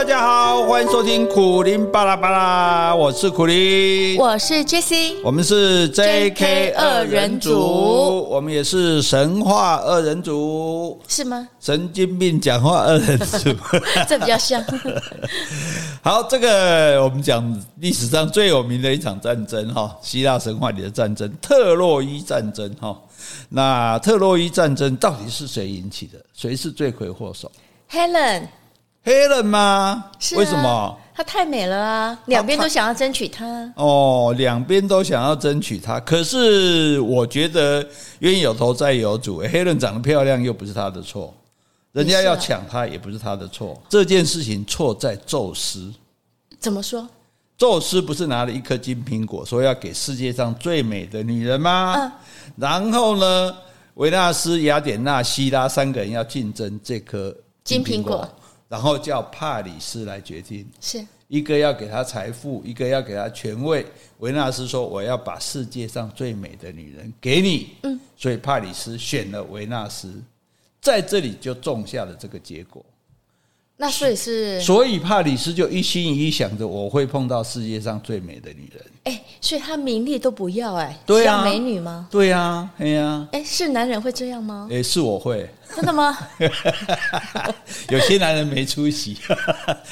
大家好，欢迎收听苦林巴拉巴拉，我是苦林，我是 Jessie，我们是 JK 二人组，我们也是神话二人组，是吗？神经病讲话二人组，这比较像。好，这个我们讲历史上最有名的一场战争哈，希腊神话里的战争——特洛伊战争哈。那特洛伊战争到底是谁引起的？谁是罪魁祸首？Helen。黑人吗？是啊，为什么？她太美了啊！两边都想要争取她。哦，两边都想要争取她。可是我觉得冤有头债有主，黑人长得漂亮又不是她的错，人家要抢她也不是她的错。这件事情错在宙斯。怎么说？宙斯不是拿了一颗金苹果，说要给世界上最美的女人吗？嗯。然后呢，维纳斯、雅典娜、希拉三个人要竞争这颗金苹果。然后叫帕里斯来决定，是一个要给他财富，一个要给他权位。维纳斯说：“我要把世界上最美的女人给你。”嗯，所以帕里斯选了维纳斯，在这里就种下了这个结果。那所以是，所以帕里斯就一心一意想着我会碰到世界上最美的女人。哎，所以他名利都不要哎，对啊，美女吗？对呀，哎呀，哎，是男人会这样吗？哎，是我会。真的吗？有些男人没出息。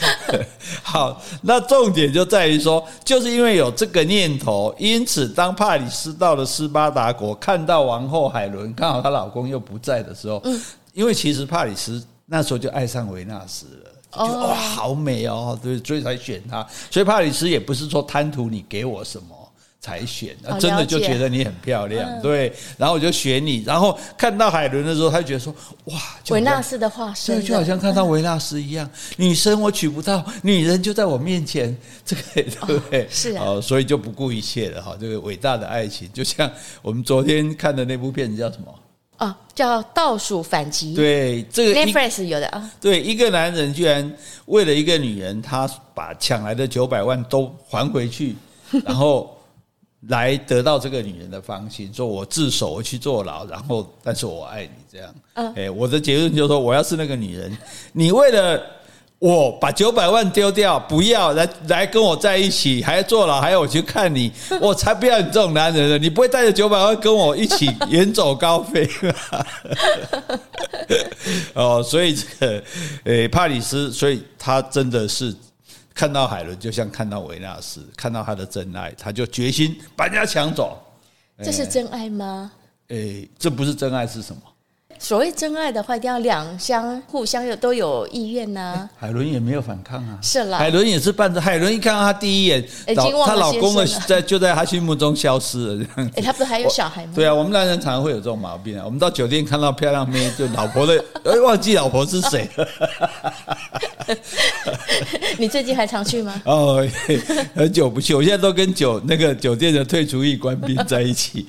好，那重点就在于说，就是因为有这个念头，因此当帕里斯到了斯巴达国，看到王后海伦，刚好她老公又不在的时候，嗯，因为其实帕里斯那时候就爱上维纳斯了，就哇，好美哦，对，所以才选她。所以帕里斯也不是说贪图你给我什么。才选，真的就觉得你很漂亮，对，然后我就选你，然后看到海伦的时候，他就觉得说，哇，维纳斯的化身，对，就好像看到维纳斯一样，女生我娶不到，女人就在我面前，这个对不对？是啊，哦，所以就不顾一切了哈，这个伟大的爱情，就像我们昨天看的那部片子叫什么？哦，叫《倒数反击》。对，这个 Netflix 有的啊。对，一个男人居然为了一个女人，他把抢来的九百万都还回去，然后。来得到这个女人的芳心，说我自首，我去坐牢，然后，但是我爱你，这样。嗯，哎，我的结论就是说，我要是那个女人，你为了我把九百万丢掉，不要来来跟我在一起，还要坐牢，还要我去看你，我才不要你这种男人呢！你不会带着九百万跟我一起 远走高飞吧？哦，所以这个，诶，帕里斯，所以他真的是。看到海伦，就像看到维纳斯，看到他的真爱，他就决心把人家抢走。这是真爱吗？诶，这不是真爱是什么？所谓真爱的话，一定要两相互相有都有意愿呐、啊。海伦也没有反抗啊，是啦。海伦也是伴着海伦一看到他第一眼，她老公的在就在她心目中消失了这样子。哎，他不是还有小孩吗？对啊，我们男人常常会有这种毛病啊。我们到酒店看到漂亮妹，就老婆的，哎，忘记老婆是谁了。你最近还常去吗？哦，很久不去，我现在都跟酒那个酒店的退出役官兵在一起。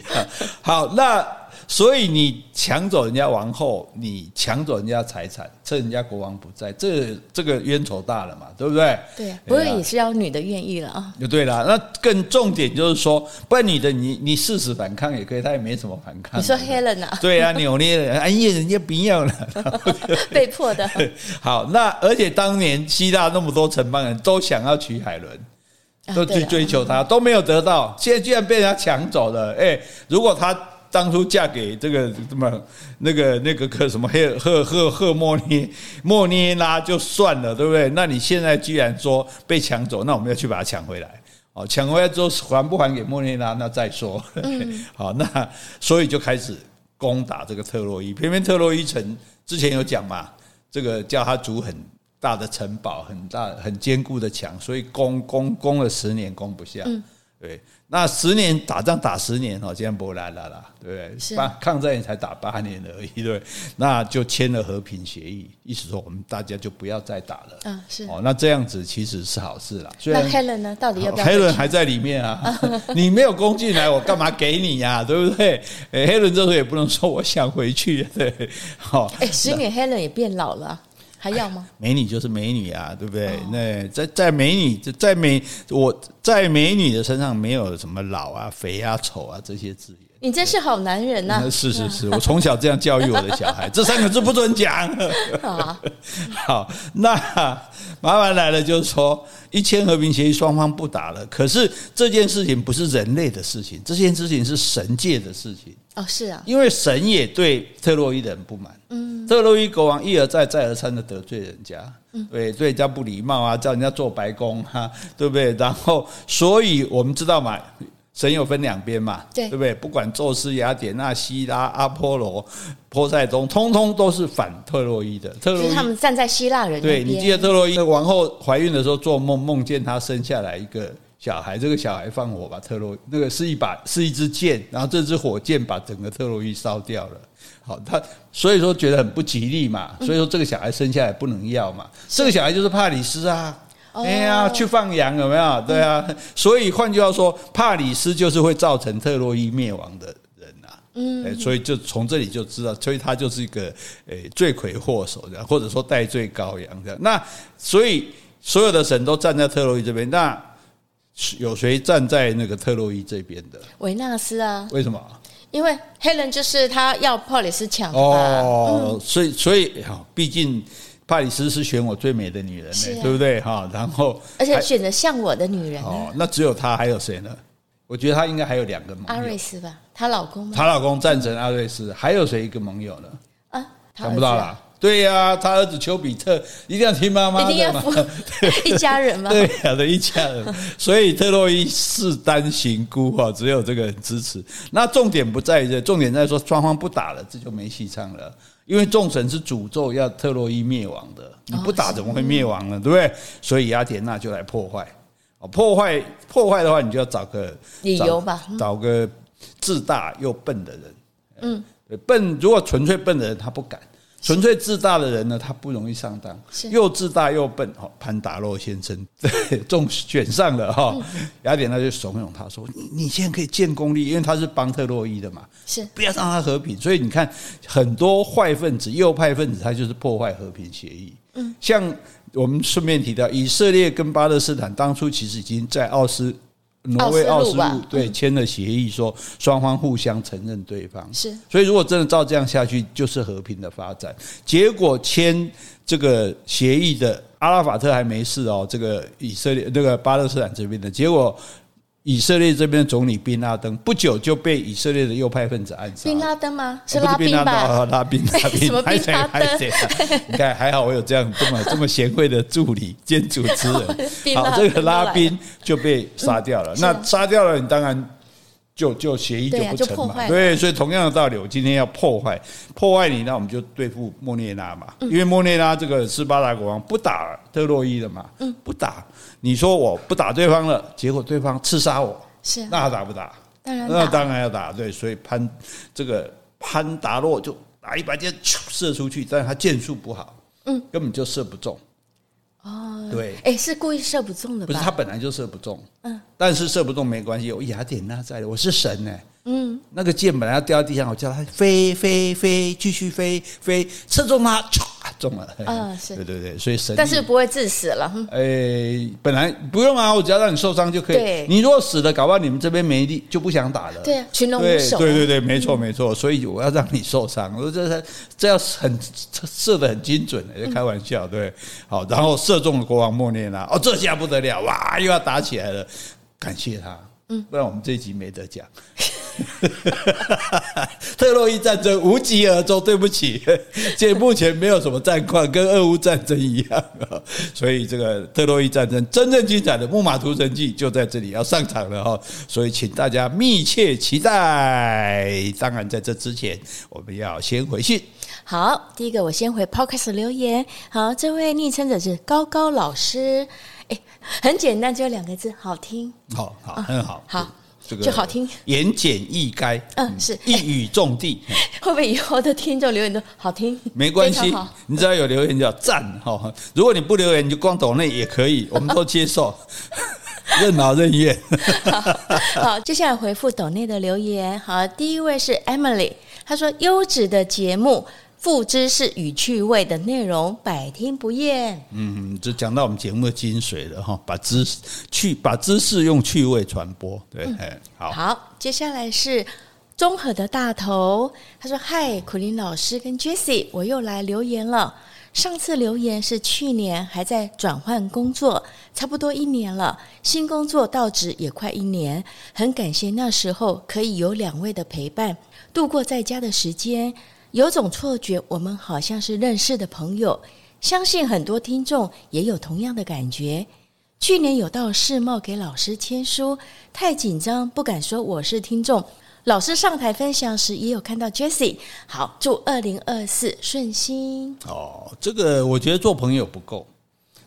好，那。所以你抢走人家王后，你抢走人家财产，趁人家国王不在，这这个冤仇大了嘛，对不对？对，不过也是要女的愿意了啊。就对了，那更重点就是说，不然女的你你誓死反抗也可以，她也没什么反抗。你说 Helen 啊？对啊，扭捏的，哎呀，人家不要了，被迫的。好，那而且当年希腊那么多城邦人都想要娶海伦，都去追求她，都没有得到，现在居然被人家抢走了。哎，如果她。当初嫁给这个什么那个那个个什么赫赫赫赫莫尼莫涅拉就算了，对不对？那你现在居然说被抢走，那我们要去把它抢回来。哦，抢回来之后还不还给莫涅拉？那再说。嗯。好，那所以就开始攻打这个特洛伊。偏偏特洛伊城之前有讲嘛，这个叫他筑很大的城堡，很大很坚固的墙，所以攻攻攻了十年攻不下。嗯。对，那十年打仗打十年哦，这样不来了啦，对不对？是八抗战也才打八年而已，对，那就签了和平协议，意思说我们大家就不要再打了。嗯，是哦，那这样子其实是好事啦。那 Helen 呢？到底要不要？Helen 还在里面啊，你没有攻进来，我干嘛给你呀？对不对？哎，Helen 这时候也不能说我想回去，对，好。哎，十年 Helen 也变老了。还要吗？美女就是美女啊，对不对？哦、那在在美女在美我在美女的身上没有什么老啊、肥啊、丑啊这些字眼。你真是好男人呐、啊！是是是，我从小这样教育我的小孩，这三个字不准讲。好 好，那麻烦来了，就是说一签和平协议，双方不打了。可是这件事情不是人类的事情，这件事情是神界的事情。哦，是啊，因为神也对特洛伊的人不满。嗯，特洛伊国王一而再、再而三的得罪人家，嗯，对，对人家不礼貌啊，叫人家做白工哈，对不对？然后，所以我们知道嘛。神有分两边嘛，对，对不对？不管宙斯、雅典娜、希拉、阿波罗、波塞冬，通通都是反特洛伊的。特洛伊他们站在希腊人对，你记得特洛伊的王后怀孕的时候做梦，梦见她生下来一个小孩，这个小孩放火把特洛那个是一把是一支箭，然后这支火箭把整个特洛伊烧掉了。好，他所以说觉得很不吉利嘛，所以说这个小孩生下来不能要嘛。这个小孩就是帕里斯啊。哎呀，去放羊有没有？对啊，所以换句话说，帕里斯就是会造成特洛伊灭亡的人呐。嗯，所以就从这里就知道，所以他就是一个诶罪魁祸首这样，或者说戴罪羔羊这样。那所以所有的神都站在特洛伊这边，那有谁站在那个特洛伊这边的？维纳斯啊？为什么？因为黑人就是他要帕里斯抢哦，所以所以哈，毕竟。帕里斯是选我最美的女人，啊、对不对？哈，然后而且选择像我的女人哦，那只有她，还有谁呢？我觉得她应该还有两个盟友，阿瑞斯吧，她老公，她老公赞成阿瑞斯，还有谁一个盟友呢？啊，想不到啦。对呀、啊，他儿子丘比特一定要听妈妈的嘛，一 家人嘛。对呀、啊，的一家人。所以特洛伊势单行孤哈，只有这个人支持。那重点不在于这，重点在说双方不打了，这就没戏唱了。因为众神是诅咒要特洛伊灭亡的，你不打怎么会灭亡呢？对不对？所以雅典娜就来破坏。破坏破坏的话，你就要找个理由吧，找个自大又笨的人。嗯，笨如果纯粹笨的人，他不敢。纯粹自大的人呢，他不容易上当。又自大又笨，哈，潘达洛先生 对中选上了哈。雅典娜就怂恿他说：“你你现在可以建功立，因为他是帮特洛伊的嘛，是不要让他和平。所以你看，很多坏分子、右派分子，他就是破坏和平协议。嗯，像我们顺便提到，以色列跟巴勒斯坦当初其实已经在奥斯。”挪威奥斯陆对签了协议，说双方互相承认对方是，所以如果真的照这样下去，就是和平的发展。结果签这个协议的阿拉法特还没事哦，这个以色列那个巴勒斯坦这边的结果。以色列这边的总理宾拉登不久就被以色列的右派分子暗杀。宾拉登吗？是拉宾吧？拉宾，拉宾，什么宾拉登？你看，还好我有这样这么这么贤惠的助理兼主持人。好，这个拉宾就被杀掉了。那杀掉了，你当然就就协议就不成嘛。对，所以同样的道理，我今天要破坏破坏你，那我们就对付莫涅拉嘛。因为莫涅拉这个斯巴达国王不打特洛伊了嘛，不打。你说我不打对方了，结果对方刺杀我，是那他打不打？当然，那当然要打。对，所以潘这个潘达洛就拿一把箭射出去，但是他箭术不好，嗯，根本就射不中。哦，对，哎，是故意射不中的，不是他本来就射不中，嗯，但是射不中没关系，有雅典娜在的，我是神呢。嗯，那个箭本来要掉到地上，我叫他飞飞飞，继续飞飞，射中它，唰 中了。嗯，是对对对，所以神，但是不会致死了。哎，本来不用啊，我只要让你受伤就可以。你如果死了，搞不好你们这边没力，就不想打了。对啊，群龙无首。对对对，没错没错，所以我要让你受伤。我说这是这要很射的很精准的，开玩笑对。好，然后射中了国王莫涅拉，哦，这下不得了，哇，又要打起来了。感谢他，嗯，不然我们这一集没得讲。特洛伊战争无疾而终，对不起，现目前没有什么战况，跟俄乌战争一样啊。所以这个特洛伊战争真正精彩的《木马屠城记》就在这里要上场了哈。所以请大家密切期待。当然，在这之前，我们要先回信。好，第一个我先回 Podcast 留言。好，这位昵称者是高高老师。哎，很简单，只有两个字，好听。好好，很好，好。这个就好听，言简意赅，嗯，是一语中的。会不会以后的听众留言都好听？没关系，你只要有留言就要赞哈。如果你不留言，你就光抖内也可以，我们都接受，任劳任怨。好，接下来回复抖内的留言。好，第一位是 Emily，她说优质的节目。富知识与趣味的内容，百听不厌。嗯，就讲到我们节目的精髓了哈，把知识去把知识用趣味传播。对，嗯、好。好，接下来是综合的大头，他说：“嗨，苦林老师跟 Jessie，我又来留言了。上次留言是去年，还在转换工作，差不多一年了，新工作到职也快一年，很感谢那时候可以有两位的陪伴，度过在家的时间。”有种错觉，我们好像是认识的朋友。相信很多听众也有同样的感觉。去年有到世贸给老师签书，太紧张不敢说我是听众。老师上台分享时也有看到 Jessie。好，祝二零二四顺心。哦，这个我觉得做朋友不够，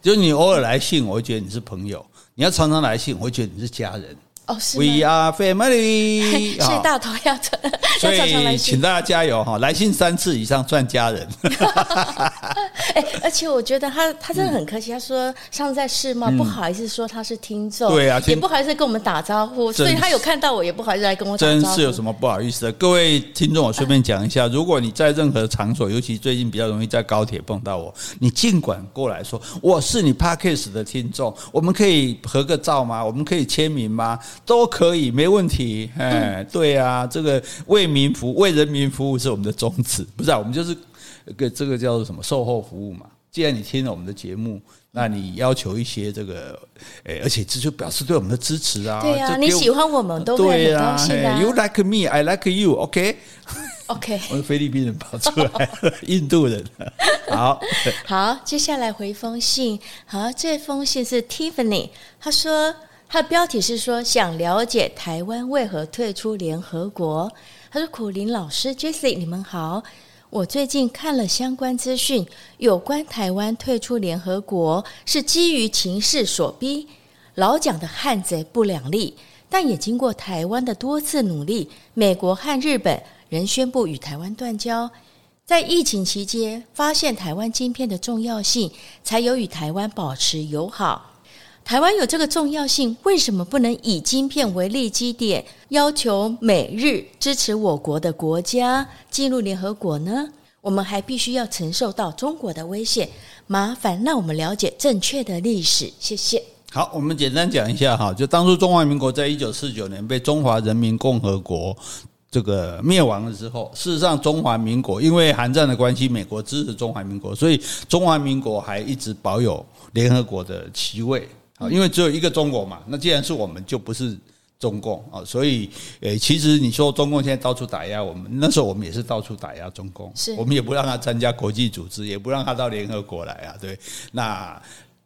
就是你偶尔来信，我会觉得你是朋友；你要常常来信，我会觉得你是家人。哦，是 We are family。谢谢大头要常，所以请大家加油哈！来信三次以上算家人。哎，而且我觉得他他真的很客气，他说上次在世贸不好意思说他是听众，对啊，也不好意思跟我们打招呼，所以他有看到我也不好意思来跟我打招呼。真是有什么不好意思的？各位听众，我顺便讲一下，如果你在任何场所，尤其最近比较容易在高铁碰到我，你尽管过来说我是你 Podcast 的听众，我们可以合个照吗？我们可以签名吗？都可以，没问题。哎，对啊，这个为民服务、为人民服务是我们的宗旨，不是啊？我们就是个这个叫做什么售后服务嘛。既然你听了我们的节目，那你要求一些这个，哎，而且这就表示对我们的支持啊。对啊，你喜欢我们都会很高兴啊。You like me, I like you. OK, OK。我是菲律宾人跑出来，印度人。好，好，接下来回封信。好，这封信是 Tiffany，他说。他的标题是说想了解台湾为何退出联合国。他说：“苦林老师，Jessie，你们好。我最近看了相关资讯，有关台湾退出联合国是基于情势所逼。老蒋的汉贼不两立，但也经过台湾的多次努力，美国和日本仍宣布与台湾断交。在疫情期间，发现台湾晶片的重要性，才有与台湾保持友好。”台湾有这个重要性，为什么不能以晶片为立基点，要求美日支持我国的国家进入联合国呢？我们还必须要承受到中国的威胁。麻烦让我们了解正确的历史，谢谢。好，我们简单讲一下哈，就当初中华民国在一九四九年被中华人民共和国这个灭亡了之后，事实上中华民国因为韩战的关系，美国支持中华民国，所以中华民国还一直保有联合国的席位。因为只有一个中国嘛，那既然是我们，就不是中共啊，所以诶，其实你说中共现在到处打压我们，那时候我们也是到处打压中共，是我们也不让他参加国际组织，也不让他到联合国来啊，对，那。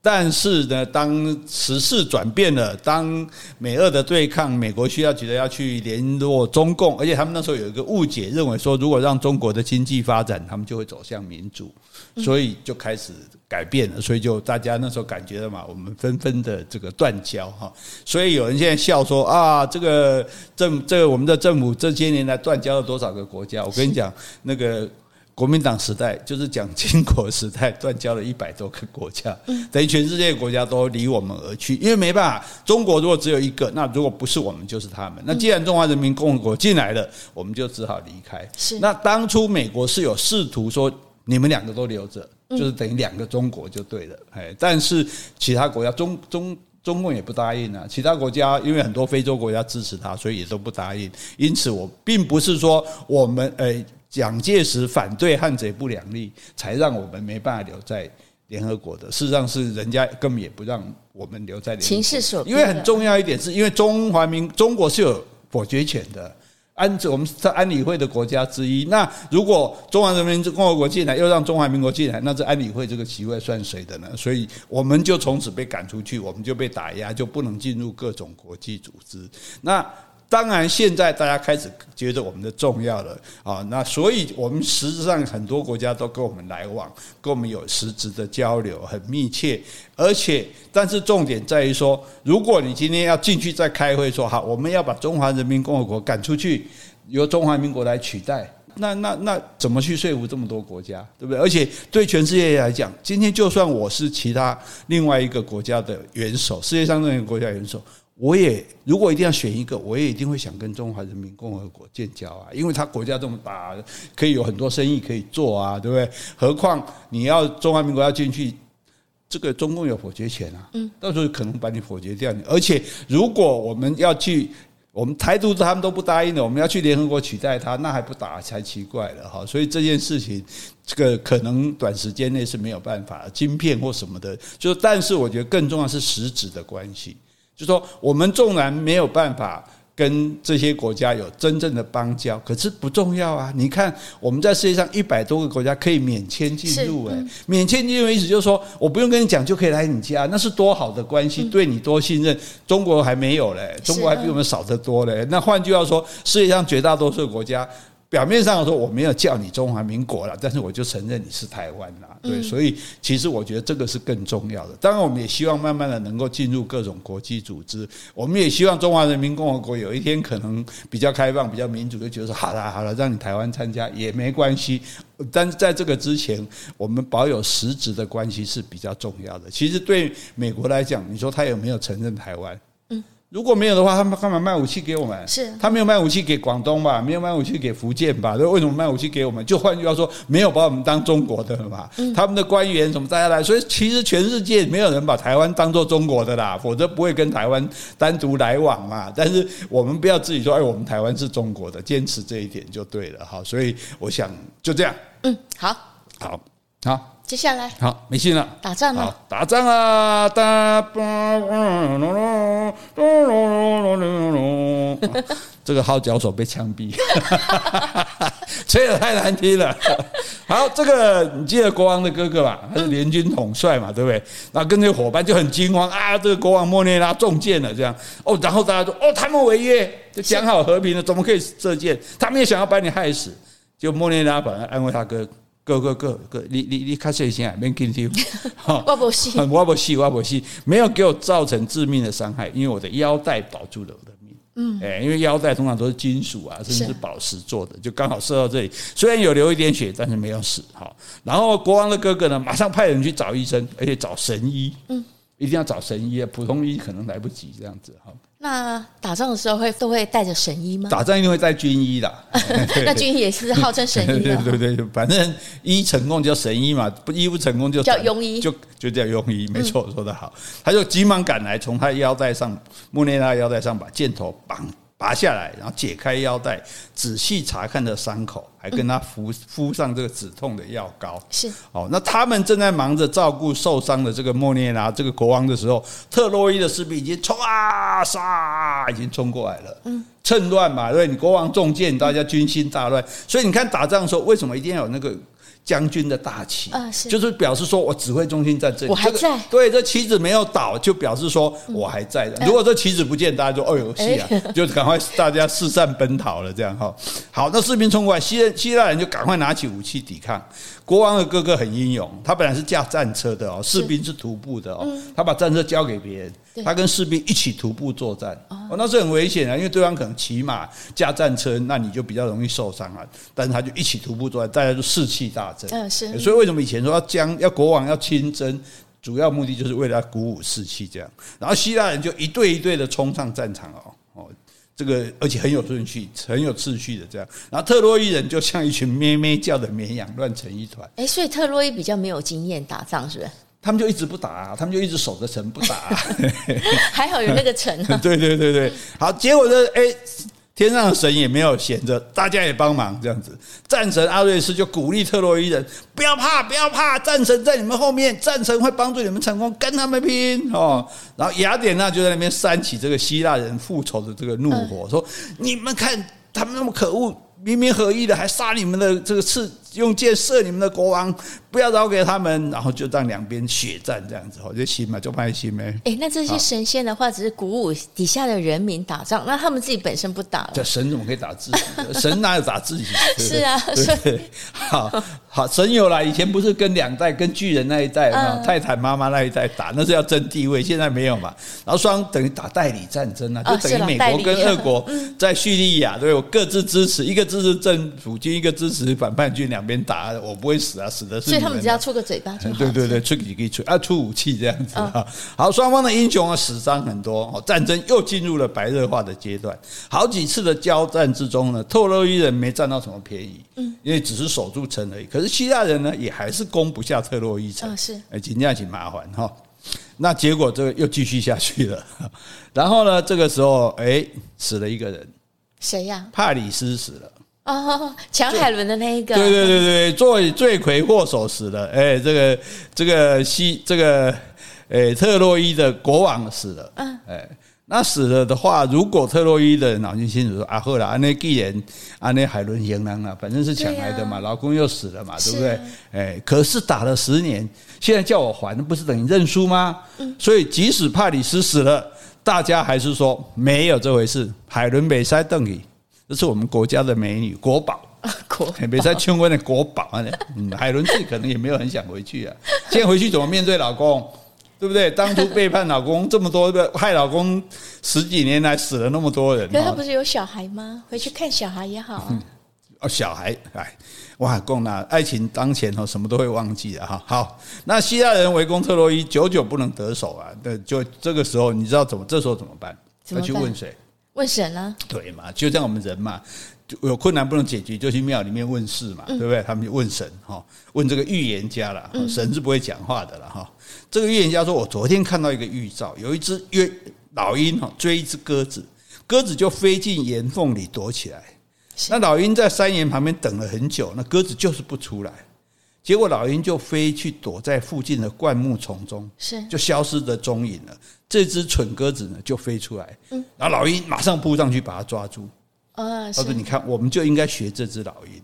但是呢，当时势转变了，当美俄的对抗，美国需要觉得要去联络中共，而且他们那时候有一个误解，认为说如果让中国的经济发展，他们就会走向民主，所以就开始改变了，所以就大家那时候感觉了嘛，我们纷纷的这个断交哈，所以有人现在笑说啊，这个政这个我们的政府这些年来断交了多少个国家？我跟你讲那个。国民党时代就是蒋经国时代，断交了一百多个国家，等于全世界国家都离我们而去，因为没办法，中国如果只有一个，那如果不是我们就是他们。那既然中华人民共和国进来了，我们就只好离开。是。那当初美国是有试图说，你们两个都留着，就是等于两个中国就对了。哎，但是其他国家中中中共也不答应啊，其他国家因为很多非洲国家支持他，所以也都不答应。因此，我并不是说我们诶。蒋介石反对汉贼不两立，才让我们没办法留在联合国的。事实上是人家根本也不让我们留在联合国。情势所。因为很重要一点，是因为中华民中国是有否决权的，安，我们是安理会的国家之一。那如果中华人民共和国进来，又让中华民国进来，那这安理会这个席位算谁的呢？所以我们就从此被赶出去，我们就被打压，就不能进入各种国际组织。那。当然，现在大家开始觉得我们的重要了啊，那所以我们实质上很多国家都跟我们来往，跟我们有实质的交流，很密切。而且，但是重点在于说，如果你今天要进去再开会说好，我们要把中华人民共和国赶出去，由中华民国来取代，那那那怎么去说服这么多国家，对不对？而且对全世界来讲，今天就算我是其他另外一个国家的元首，世界上任何国家元首。我也如果一定要选一个，我也一定会想跟中华人民共和国建交啊，因为他国家这么大，可以有很多生意可以做啊，对不对？何况你要中华民国要进去，这个中共有否决权啊，嗯，到时候可能把你否决掉。而且如果我们要去，我们台独他们都不答应的，我们要去联合国取代他，那还不打才奇怪了哈。所以这件事情，这个可能短时间内是没有办法，晶片或什么的，就但是我觉得更重要是实质的关系。就说我们纵然没有办法跟这些国家有真正的邦交，可是不重要啊！你看我们在世界上一百多个国家可以免签进入，诶，免签进入意思就是说我不用跟你讲就可以来你家，那是多好的关系，对你多信任。中国还没有嘞，中国还比我们少得多嘞。那换句话说，世界上绝大多数的国家。表面上说我没有叫你中华民国了，但是我就承认你是台湾了，对，所以其实我觉得这个是更重要的。当然，我们也希望慢慢的能够进入各种国际组织，我们也希望中华人民共和国有一天可能比较开放、比较民主，就觉得说好了好了，让你台湾参加也没关系。但是在这个之前，我们保有实质的关系是比较重要的。其实对美国来讲，你说他有没有承认台湾？如果没有的话，他们干嘛卖武器给我们？是他没有卖武器给广东吧？没有卖武器给福建吧？那为什么卖武器给我们？就换句话说，没有把我们当中国的嘛？他们的官员什么大家来，所以其实全世界没有人把台湾当做中国的啦，否则不会跟台湾单独来往嘛。但是我们不要自己说，哎，我们台湾是中国的，坚持这一点就对了。哈，所以我想就这样。嗯，好，好，好。接下来好，没信了，打仗了，打仗啊！打，这个号角手被枪毙，吹得太难听了。好，这个你记得国王的哥哥吧？他是联军统帅嘛，对不对？然后跟这个伙伴就很惊慌啊！这个国王莫涅拉中箭了，这样哦，然后大家说哦，他们违约，就讲好和平了，怎么可以射箭？他们也想要把你害死，就莫涅拉本来安慰他哥。哥哥哥哥，你你你开始先啊，别紧张，我不 死，我不死，我不死，没有给我造成致命的伤害，因为我的腰带保住了我的命。嗯，哎，因为腰带通常都是金属啊，甚至是宝石做的，就刚好射到这里，虽然有流一点血，但是没有死。哈，然后国王的哥哥呢，马上派人去找医生，而且找神医。嗯，一定要找神医啊，普通医可能来不及这样子。哈。那打仗的时候会都会带着神医吗？打仗一定会带军医的。那军医也是号称神医的。对对对，反正医成功叫神医嘛，不医不成功就叫庸医，就就叫庸医。没错，说得好。他就急忙赶来，从他腰带上，穆内拉腰带上把箭头绑。拔下来，然后解开腰带，仔细查看的伤口，还跟他敷敷上这个止痛的药膏。是哦，那他们正在忙着照顾受伤的这个莫涅拉这个国王的时候，特洛伊的士兵已经冲啊杀，已经冲过来了。嗯，趁乱嘛，对，你国王中箭，大家军心大乱。所以你看打仗的时候，为什么一定要有那个？将军的大旗，就是表示说我指挥中心在这里，我还在。对，这旗子没有倒，就表示说我还在的。如果这旗子不见，大家就哦哟戏啊，就赶快大家四散奔逃了，这样哈。好，那士兵冲过来，希希腊人就赶快拿起武器抵抗。国王的哥哥很英勇，他本来是驾战车的哦，士兵是徒步的哦，他把战车交给别人，他跟士兵一起徒步作战哦，那是很危险啊，因为对方可能骑马驾战车，那你就比较容易受伤啊。但是他就一起徒步作战，大家就士气大增。嗯，是。所以为什么以前说要将要国王要亲征，主要目的就是为了要鼓舞士气这样。然后希腊人就一队一队的冲上战场哦哦。这个而且很有顺序，很有秩序的这样，然后特洛伊人就像一群咩咩叫的绵羊，乱成一团。哎，所以特洛伊比较没有经验打仗，是不是？他们就一直不打，啊，他们就一直守着城不打，啊。还好有那个城，啊。对对对对，好，结果呢？哎。天上的神也没有闲着，大家也帮忙这样子。战神阿瑞斯就鼓励特洛伊人不要怕，不要怕，战神在你们后面，战神会帮助你们成功，跟他们拼哦。然后雅典娜就在那边煽起这个希腊人复仇的这个怒火，说：你们看。他们那么可恶，明明合意的还杀你们的这个刺，用箭射你们的国王。不要饶给他们，然后就让两边血战这样子，我就行嘛，就派行呗。哎，那这些神仙的话，只是鼓舞底下的人民打仗，那他们自己本身不打了。这神怎么可以打自己？神哪有打自己？是啊，对，好好，神有啦，以前不是跟两代，跟巨人那一代嘛，泰坦妈妈那一代打，那是要争地位，现在没有嘛。然后双等于打代理战争啊，就等于美国跟俄国在叙利亚，对我各自支持，一个支持政府军，一个支持反叛军，两边打，我不会死啊，死的是。所以他们只要出个嘴巴就好，对对对，出几个出啊，出武器这样子啊。好，双方的英雄啊，死伤很多，哦，战争又进入了白热化的阶段。好几次的交战之中呢，特洛伊人没占到什么便宜，嗯，因为只是守住城而已。可是希腊人呢，也还是攻不下特洛伊城，是，哎，紧张挺麻烦哈。那结果这个又继续下去了，然后呢，这个时候哎，死了一个人，谁呀？帕里斯死了。哦，抢海伦的那一个，对对对对，作为罪魁祸首死了。哎，这个这个西这个哎特洛伊的国王死了。嗯，哎，那死了的话，如果特洛伊的人脑筋清楚说啊，后来安内既然安内海伦赢了啊，反正是抢来的嘛，老公又死了嘛，对不对？哎，可是打了十年，现在叫我还，不是等于认输吗？嗯，所以即使帕里斯死了，大家还是说没有这回事，海伦没塞邓里。这是我们国家的美女国宝，国别在求婚的国宝啊！嗯，海伦自己可能也没有很想回去啊。现在回去怎么面对老公？对不对？当初背叛老公这么多个，害老公十几年来死了那么多人。可是他不是有小孩吗？回去看小孩也好啊。哦，小孩，哎，哇，共那爱情当前哦，什么都会忘记了哈。好，那希腊人围攻特洛伊，久久不能得手啊。那，就这个时候，你知道怎么？这时候怎么办？要去问谁？问神呢？对嘛，就像我们人嘛，有困难不能解决，就去庙里面问事嘛，对不对？他们就问神哈，问这个预言家了，神是不会讲话的了哈。这个预言家说：“我昨天看到一个预兆，有一只约老鹰哈追一只鸽子，鸽子就飞进岩缝里躲起来。那老鹰在山岩旁边等了很久，那鸽子就是不出来。结果老鹰就飞去躲在附近的灌木丛中，是就消失的踪影了。”这只蠢鸽子呢，就飞出来，嗯，然后老鹰马上扑上去把它抓住。啊，他说：“你看，我们就应该学这只老鹰，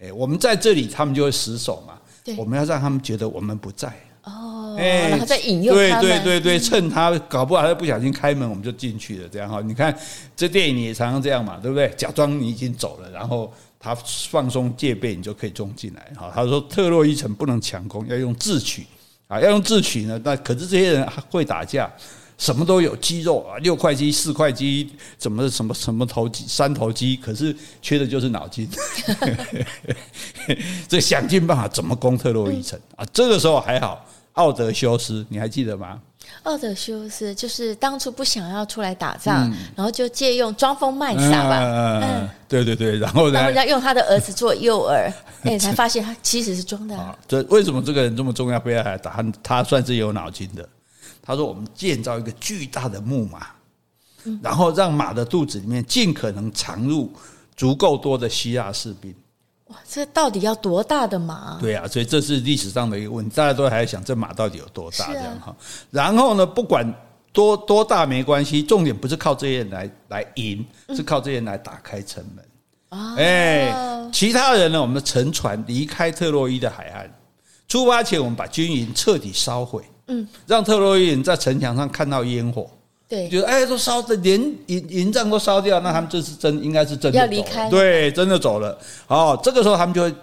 哎，我们在这里，他们就会死守嘛。对，我们要让他们觉得我们不在。哦，哎，然后再引诱他们，对对对对，趁他搞不好他不小心开门，我们就进去了。这样哈，你看这电影也常常这样嘛，对不对？假装你已经走了，然后他放松戒备，你就可以冲进来。哈，他说特洛伊城不能强攻，要用智取啊，要用智取呢。那可是这些人会打架。”什么都有，肌肉啊，六块肌、四块肌，怎么什么什么头肌、三头肌，可是缺的就是脑筋。这想尽办法怎么攻特洛伊城啊？这个时候还好，奥德修斯你还记得吗？奥德修斯就是当初不想要出来打仗，嗯、然后就借用装疯卖傻吧。嗯，嗯对对对，然后呢，人家用他的儿子做诱饵，哎，才发现他其实是装的。这为什么这个人这么重要？不要来打他，他算是有脑筋的。他说：“我们建造一个巨大的木马，然后让马的肚子里面尽可能藏入足够多的希腊士兵。哇，这到底要多大的马？对啊，所以这是历史上的一个问题，大家都还在想这马到底有多大这样哈。然后呢，不管多多大没关系，重点不是靠这些人来来赢，是靠这些人来打开城门。哎，其他人呢，我们的乘船离开特洛伊的海岸，出发前我们把军营彻底烧毁。”嗯，让特洛伊人在城墙上看到烟火，对，就哎，都烧的连营营帐都烧掉，那他们这是真应该是真的要离开，对，真的走了。哦，这个时候他们就会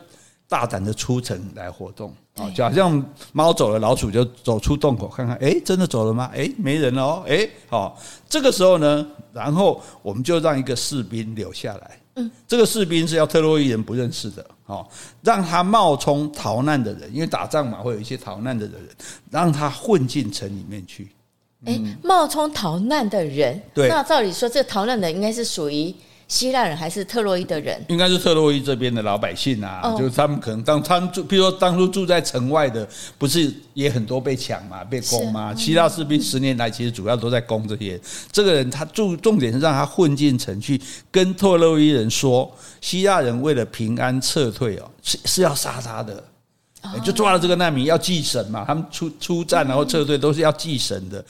大胆的出城来活动啊，就好像猫走了，老鼠就走出洞口看看，哎，真的走了吗？哎，没人了哦，哎，好，这个时候呢，然后我们就让一个士兵留下来。嗯，这个士兵是要特洛伊人不认识的，哦，让他冒充逃难的人，因为打仗嘛，会有一些逃难的人，让他混进城里面去。哎，冒充逃难的人，对，那照理说，这逃难的应该是属于。希腊人还是特洛伊的人？应该是特洛伊这边的老百姓啊，哦、就是他们可能当他们住，比如说当初住在城外的，不是也很多被抢嘛，被攻嘛？希腊士兵十年来其实主要都在攻这些。这个人他重重点是让他混进城去，跟特洛伊人说，希腊人为了平安撤退哦，是是要杀他的，就抓了这个难民要祭神嘛。他们出出战然后撤退都是要祭神的。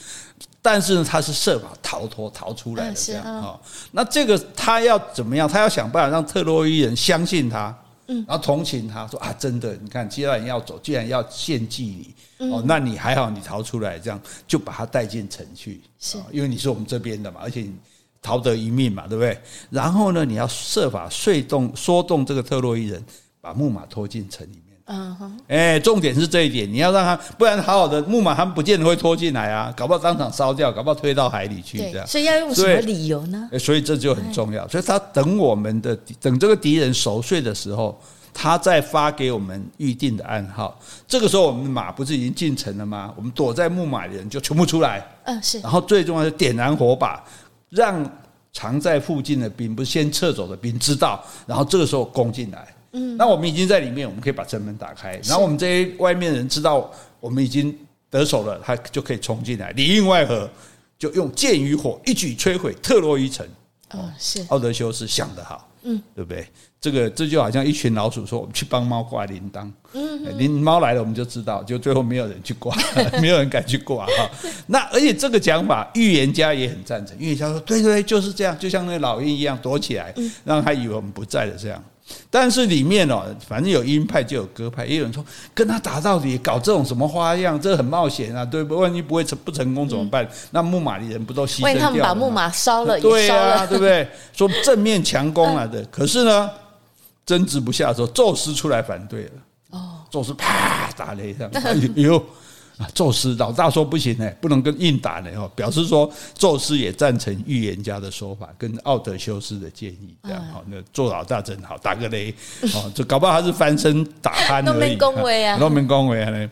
但是呢，他是设法逃脱逃出来的这样啊。那这个他要怎么样？他要想办法让特洛伊人相信他，嗯，然后同情他说啊，真的，你看，既然要走，既然要献祭你，嗯、哦，那你还好，你逃出来，这样就把他带进城去，是、哦，因为你是我们这边的嘛，而且你逃得一命嘛，对不对？然后呢，你要设法说动说动这个特洛伊人，把木马拖进城里面。嗯哼，哎，重点是这一点，你要让他，不然好好的木马他们不见得会拖进来啊，搞不好当场烧掉，搞不好推到海里去这样。所以要用什么理由呢？所以这就很重要。所以他等我们的等这个敌人熟睡的时候，他再发给我们预定的暗号。这个时候我们的马不是已经进城了吗？我们躲在木马的人就全部出来。嗯，是。然后最重要是点燃火把，让藏在附近的兵，不是先撤走的兵知道，然后这个时候攻进来。嗯，那我们已经在里面，我们可以把城门打开，然后我们这些外面人知道我们已经得手了，他就可以冲进来，里应外合，就用剑与火一举摧毁特洛伊城。哦，是奥德修斯想得好，嗯，对不对？这个这就好像一群老鼠说：“我们去帮猫挂铃铛。”嗯，铃猫来了，我们就知道，就最后没有人去挂，没有人敢去挂哈。那而且这个讲法，预言家也很赞成。预言家说：“对对，就是这样，就像那个老鹰一样躲起来，让他以为我们不在了这样。”但是里面哦，反正有鹰派就有鸽派，也有人说跟他打到底，搞这种什么花样，这很冒险啊，对不？万一不会成不成功怎么办？那木马的人不都牺牲掉了？他们把木马烧了，对啊，对不对？说正面强攻 了的，可是呢，争执不下的时候，宙斯出来反对了。哦，宙斯啪打雷这样，哎呦。啊，宙斯老大说不行呢，不能跟硬打呢哦，表示说宙斯也赞成预言家的说法，跟奥德修斯的建议这样好，那做老大真好，打个雷哦，就搞不好他是翻身打鼾而已，都没恭维啊，都没恭维啊。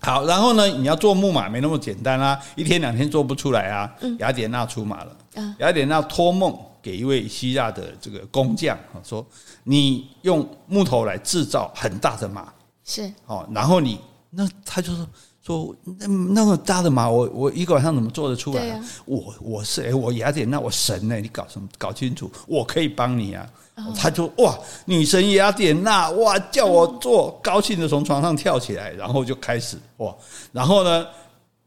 好，然后呢，你要做木马没那么简单啊，一天两天做不出来啊。雅典娜出马了，雅典娜托梦给一位希腊的这个工匠啊，说你用木头来制造很大的马，是哦，然后你那他就说。说那那么大的马，我我一个晚上怎么做得出来？啊？我我是哎，我雅典娜，我神呢？你搞什么？搞清楚，我可以帮你啊！他就哇，女神雅典娜哇，叫我做，高兴的从床上跳起来，然后就开始哇，然后呢，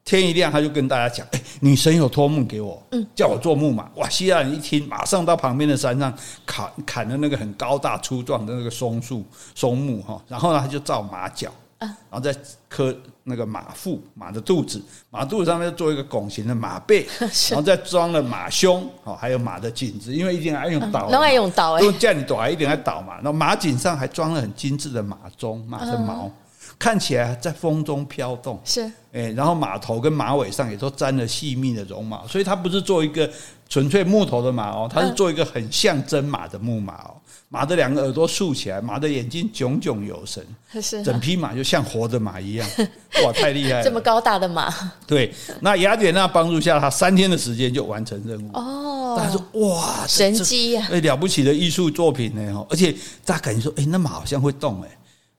天一亮他就跟大家讲，哎，女神有托梦给我，嗯叫我做木马。哇，希腊人一听，马上到旁边的山上砍砍了那个很高大粗壮的那个松树松木哈，然后呢，他就造马脚。然后再刻那个马腹，马的肚子，马肚子上面做一个拱形的马背，然后再装了马胸，哦，还有马的颈子，因为一定要用刀，那用刀，因为叫你短一点来倒嘛。然后马颈上还装了很精致的马鬃，马的毛看起来在风中飘动，是，哎，然后马头跟马尾上也都沾了细密的绒毛，所以它不是做一个纯粹木头的马哦，它是做一个很像真马的木马哦。马的两个耳朵竖起来，马的眼睛炯炯有神，是整匹马就像活的马一样，哇，太厉害了！这么高大的马，对。那雅典娜帮助下，他三天的时间就完成任务。哦，大家说哇，神机呀！哎，了不起的艺术作品呢！而且大家感觉说，哎，那马好像会动，哎，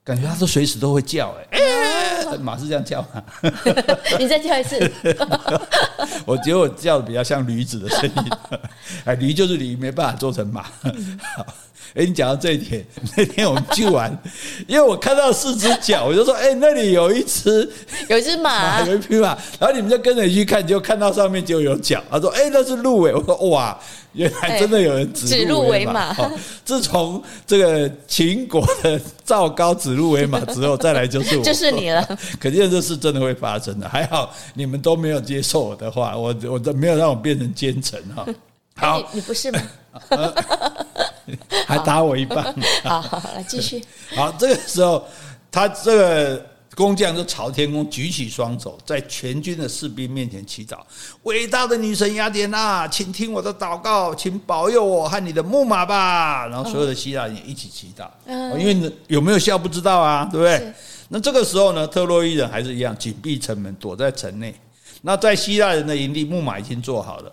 感觉它都随时都会叫，哎，马是这样叫吗？你再叫一次。我觉得我叫的比较像驴子的声音，哎，驴就是驴，没办法做成马。好。哎，你讲到这一点，那天我们去玩，因为我看到四只脚，我就说：“哎，那里有一只，有一只马，马，有一匹马。”然后你们就跟着去看，就看到上面就有脚。他说：“哎，那是鹿哎！”我说：“哇，原来真的有人指鹿为马。为马”自从这个秦国的赵高指鹿为马之后，再来就是我，就是你了。可见这事真的会发生的。还好你们都没有接受我的话，我我都没有让我变成奸臣哈。好，你不是吗？还打我一棒。好好，好，来继续。好，这个时候，他这个工匠就朝天空举起双手，在全军的士兵面前祈祷：“伟大的女神雅典娜，请听我的祷告，请保佑我和你的木马吧。”然后所有的希腊人也一起祈祷。嗯，因为有没有效不知道啊，对不对？那这个时候呢，特洛伊人还是一样紧闭城门，躲在城内。那在希腊人的营地，木马已经做好了。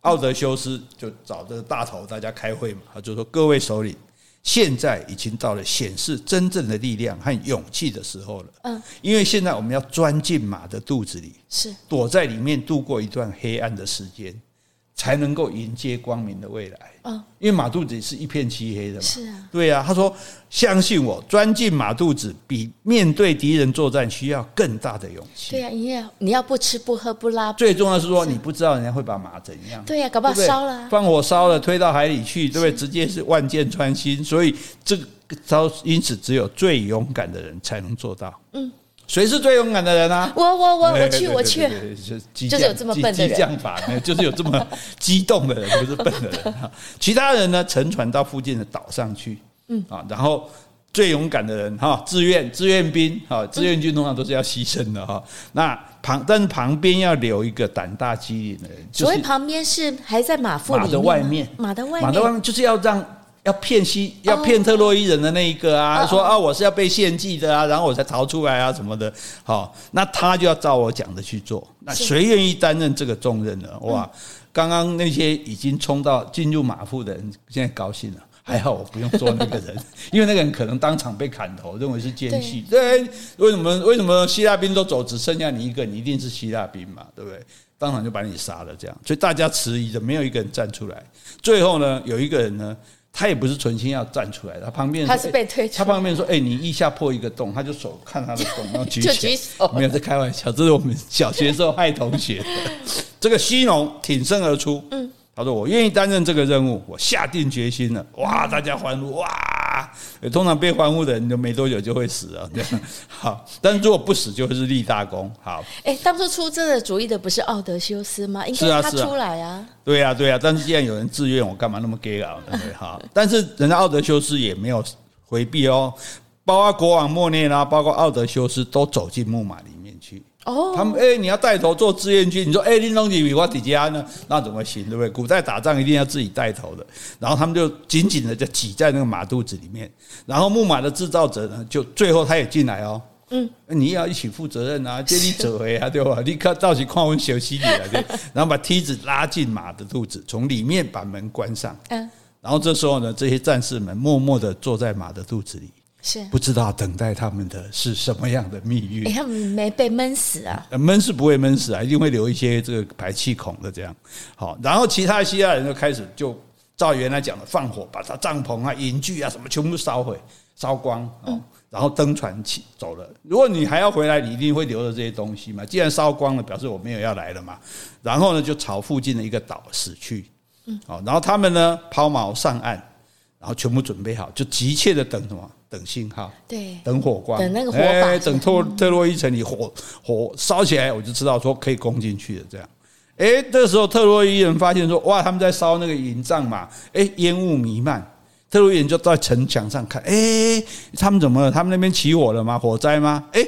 奥德修斯就找这个大头，大家开会嘛，他就说：“各位首领，现在已经到了显示真正的力量和勇气的时候了。嗯，因为现在我们要钻进马的肚子里，是。躲在里面度过一段黑暗的时间，才能够迎接光明的未来。哦，因为马肚子是一片漆黑的嘛。是啊，对啊。他说：“相信我，钻进马肚子比面对敌人作战需要更大的勇气。”对啊，你要你要不吃不喝不拉，最重要是说你不知道人家会把马怎样。对呀、啊，搞不好烧了，放火烧了，推到海里去，对不对？直接是万箭穿心。所以这个招，因此只有最勇敢的人才能做到。嗯。谁是最勇敢的人啊？我我我我去我去，就是有这么笨的人，激将法，就是有这么激动的人，不是笨的人。其他人呢，乘船到附近的岛上去，嗯啊，然后最勇敢的人哈，志愿志愿兵哈，志愿军通常都是要牺牲的哈。那旁但是旁边要留一个胆大机灵的人，所以旁边是还在马腹里的外面，马的外面，马的外面就是要让。要骗西，要骗特洛伊人的那一个啊，说啊，我是要被献祭的啊，然后我才逃出来啊，什么的。好，那他就要照我讲的去做。那谁愿意担任这个重任呢？哇，刚刚那些已经冲到进入马腹的人，现在高兴了。还好我不用做那个人，因为那个人可能当场被砍头，认为是奸细。对，为什么？为什么希腊兵都走，只剩下你一个？你一定是希腊兵嘛，对不对？当场就把你杀了，这样。所以大家迟疑的，没有一个人站出来。最后呢，有一个人呢。他也不是存心要站出来的，他旁边他是被推他旁边说：“哎，你一下破一个洞。”他就手看他的洞，然后举起 没有在开玩笑，这是我们小学时候害同学的。这个西农挺身而出，嗯，他说：“我愿意担任这个任务，我下定决心了。”哇，大家欢呼哇！通常被欢呼的人就没多久就会死啊，对好。但是如果不死，就会是立大功。好，哎，当初出这个主意的不是奥德修斯吗？应该他出来啊。对呀，对呀。但是既然有人自愿，我干嘛那么 gay 啊？对不对？好，但是人家奥德修斯也没有回避哦，包括国王莫涅拉，包括奥德修斯都走进木马里。哦，他们哎，你要带头做志愿军，你说哎，林东你比我底下呢，那怎么行，对不对？古代打仗一定要自己带头的，然后他们就紧紧的就挤在那个马肚子里面，然后木马的制造者呢，就最后他也进来哦，嗯，你也要一起负责任啊，接力走回啊，对吧？立刻到起矿温小溪里来，对，然后把梯子拉进马的肚子，从里面把门关上，嗯，然后这时候呢，这些战士们默默的坐在马的肚子里。是不知道等待他们的是什么样的命运？哎，他们没被闷死啊？闷是不会闷死啊，一定会留一些这个排气孔的这样。好，然后其他的希腊人就开始就照原来讲的放火，把他帐篷啊、营具啊什么全部烧毁、烧光哦，然后登船起走了。如果你还要回来，你一定会留着这些东西嘛。既然烧光了，表示我没有要来了嘛。然后呢，就朝附近的一个岛驶去。嗯，好，然后他们呢抛锚上岸，然后全部准备好，就急切的等什么？等信号，对，等火光，等那个火把，等特特洛伊城里火火烧起来，我就知道说可以攻进去了。这样，哎，这个时候特洛伊人发现说，哇，他们在烧那个营帐嘛，哎，烟雾弥漫，特洛伊人就在城墙上看，哎，他们怎么了？他们那边起火了吗？火灾吗？哎，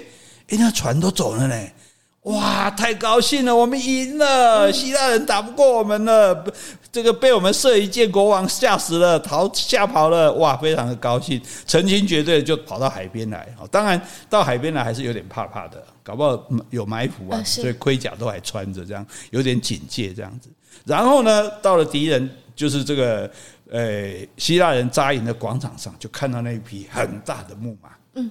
哎，那船都走了呢。哇，太高兴了！我们赢了，希腊人打不过我们了。这个被我们射一箭，国王吓死了，逃吓跑了。哇，非常的高兴，成群结队就跑到海边来。当然到海边来还是有点怕怕的，搞不好有埋伏啊，所以盔甲都还穿着，这样有点警戒这样子。然后呢，到了敌人就是这个呃希腊人扎营的广场上，就看到那一匹很大的木马。嗯，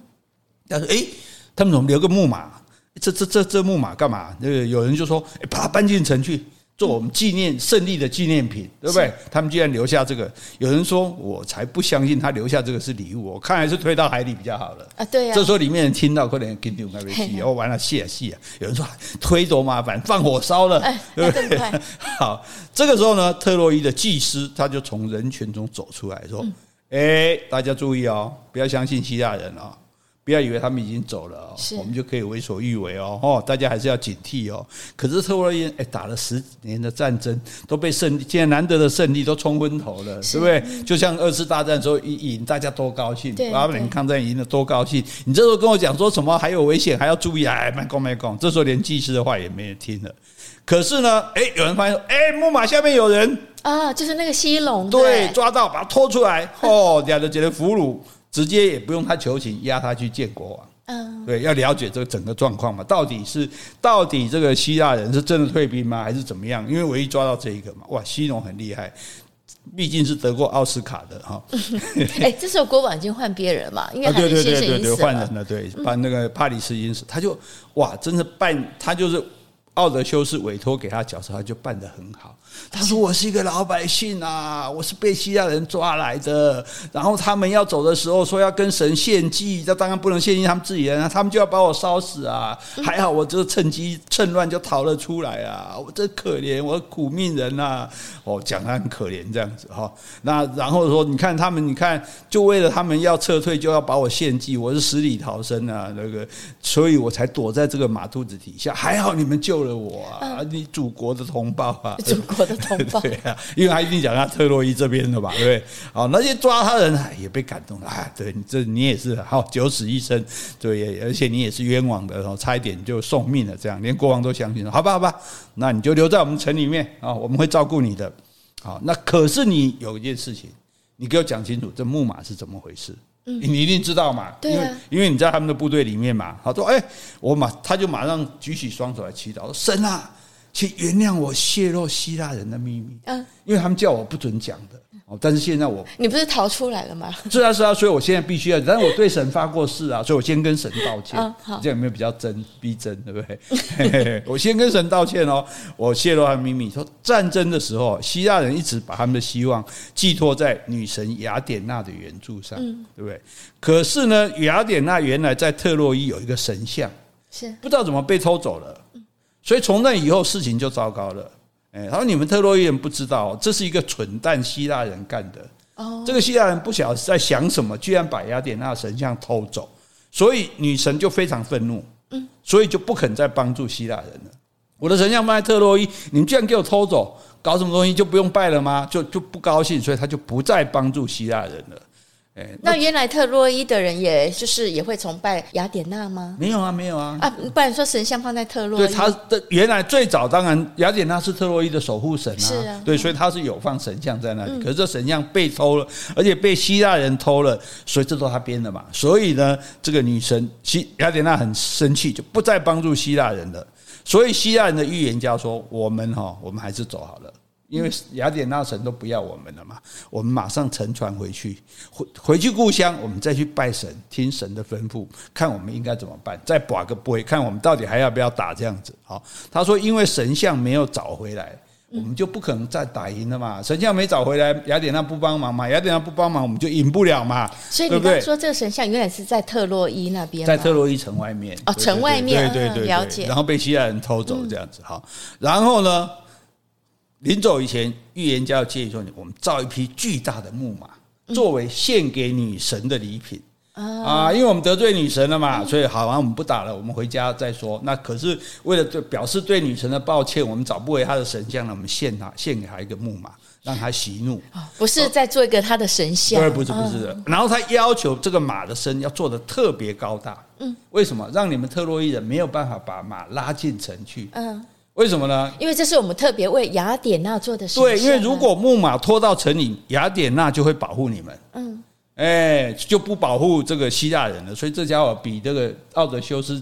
但是诶，他们怎么留个木马？这这这这木马干嘛？那个有人就说：“哎，把它搬进城去，做我们纪念胜利的纪念品，对不对？”他们居然留下这个。有人说：“我才不相信他留下这个是礼物，我看还是推到海里比较好了。”啊，对呀。这时候里面人听到，可能跟丢那边去，哦，完了，谢啊谢啊！有人说：“推多麻烦，放火烧了，对不对？” 好，这个时候呢，特洛伊的祭司他就从人群中走出来说：“哎，大家注意哦，不要相信希腊人哦。”不要以为他们已经走了哦，我们就可以为所欲为哦。哦，大家还是要警惕哦。可是特洛伊人哎，打了十年的战争，都被胜利，现在难得的胜利都冲昏头了，对不对？就像二次大战的时候一赢，大家多高兴，八年抗战赢了多高兴。你这时候跟我讲说什么还有危险，还要注意，哎，没讲没讲。这时候连祭司的话也没人听了。可是呢，哎，有人发现说，哎，木马下面有人啊，就是那个西龙，对，抓到，把他拖出来，哦，两个觉得俘虏。直接也不用他求情，押他去见国王。嗯，对，要了解这个整个状况嘛，到底是到底这个希腊人是真的退兵吗，还是怎么样？因为唯一抓到这一个嘛，哇，西农很厉害，毕竟是得过奥斯卡的哈。哎，这时候国王已经换别人嘛，因 为对对对对对，换人了，对，把那个帕里斯因死，他就哇，真是办，他就是奥德修斯委托给他角色，他就办得很好。他说：“我是一个老百姓啊，我是被希腊人抓来的。然后他们要走的时候，说要跟神献祭，这当然不能献祭他们自己人啊，他们就要把我烧死啊。还好我就趁机趁乱就逃了出来啊。我真可怜，我苦命人呐。哦，讲他很可怜这样子哈。那然后说，你看他们，你看，就为了他们要撤退，就要把我献祭，我是死里逃生啊。那个，所以我才躲在这个马肚子底下。还好你们救了我啊，你祖国的同胞啊，祖国的同胞。对啊，因为他一定讲他特洛伊这边的吧，对不对？好，那些抓他人也被感动了啊。对，这你也是好九死一生，对，而且你也是冤枉的，然后差一点就送命了，这样连国王都相信了。好吧，好吧，那你就留在我们城里面啊，我们会照顾你的。好，那可是你有一件事情，你给我讲清楚，这木马是怎么回事？嗯，你一定知道嘛？因为因为你在他们的部队里面嘛。他说：“哎，我马他就马上举起双手来祈祷，说神啊。”请原谅我泄露希腊人的秘密，嗯，因为他们叫我不准讲的，哦，但是现在我，你不是逃出来了吗？是啊是啊，所以我现在必须要，但是我对神发过誓啊，所以我先跟神道歉，嗯，好，这样有没有比较真逼真，对不对？我先跟神道歉哦，我泄露他的秘密，说战争的时候，希腊人一直把他们的希望寄托在女神雅典娜的援助上，嗯，对不对？可是呢，雅典娜原来在特洛伊有一个神像，是不知道怎么被偷走了。所以从那以后事情就糟糕了，哎，他说你们特洛伊人不知道，这是一个蠢蛋希腊人干的。哦，这个希腊人不晓得在想什么，居然把雅典娜神像偷走，所以女神就非常愤怒，嗯，所以就不肯再帮助希腊人了。我的神像放在特洛伊，你们居然给我偷走，搞什么东西就不用拜了吗？就就不高兴，所以他就不再帮助希腊人了。那原来特洛伊的人，也就是也会崇拜雅典娜吗？没有啊，没有啊。啊，不然说神像放在特洛伊，对，他的原来最早当然雅典娜是特洛伊的守护神啊，是啊，对，所以他是有放神像在那里。可是这神像被偷了，而且被希腊人偷了，所以这都他编的嘛。所以呢，这个女神希雅典娜很生气，就不再帮助希腊人了。所以希腊人的预言家说：“我们哈，我们还是走好了。”因为雅典娜神都不要我们了嘛，我们马上乘船回去，回回去故乡，我们再去拜神，听神的吩咐，看我们应该怎么办，再把个杯，看我们到底还要不要打这样子。好，他说，因为神像没有找回来，我们就不可能再打赢了嘛。神像没找回来，雅典娜不帮忙嘛，雅典娜不帮忙，我们就赢不了嘛。所以你刚刚说这个神像原来是在特洛伊那边，在特洛伊城外面哦，城外面，对对对，了解。然后被希腊人偷走这样子，好，然后呢？临走以前，预言家要建议说：“你我们造一匹巨大的木马，作为献给女神的礼品啊！因为我们得罪女神了嘛，所以好啊，我们不打了，我们回家再说。那可是为了对表示对女神的抱歉，我们找不回她的神像了，我们献她献给她一个木马，让她息怒。不是在做一个她的神像？对，不是不是的。然后他要求这个马的身要做的特别高大。嗯，为什么？让你们特洛伊人没有办法把马拉进城去。嗯。”为什么呢？因为这是我们特别为雅典娜做的事。对，因为如果木马拖到城里，雅典娜就会保护你们。嗯，哎，就不保护这个希腊人了。所以这家伙比这个奥德修斯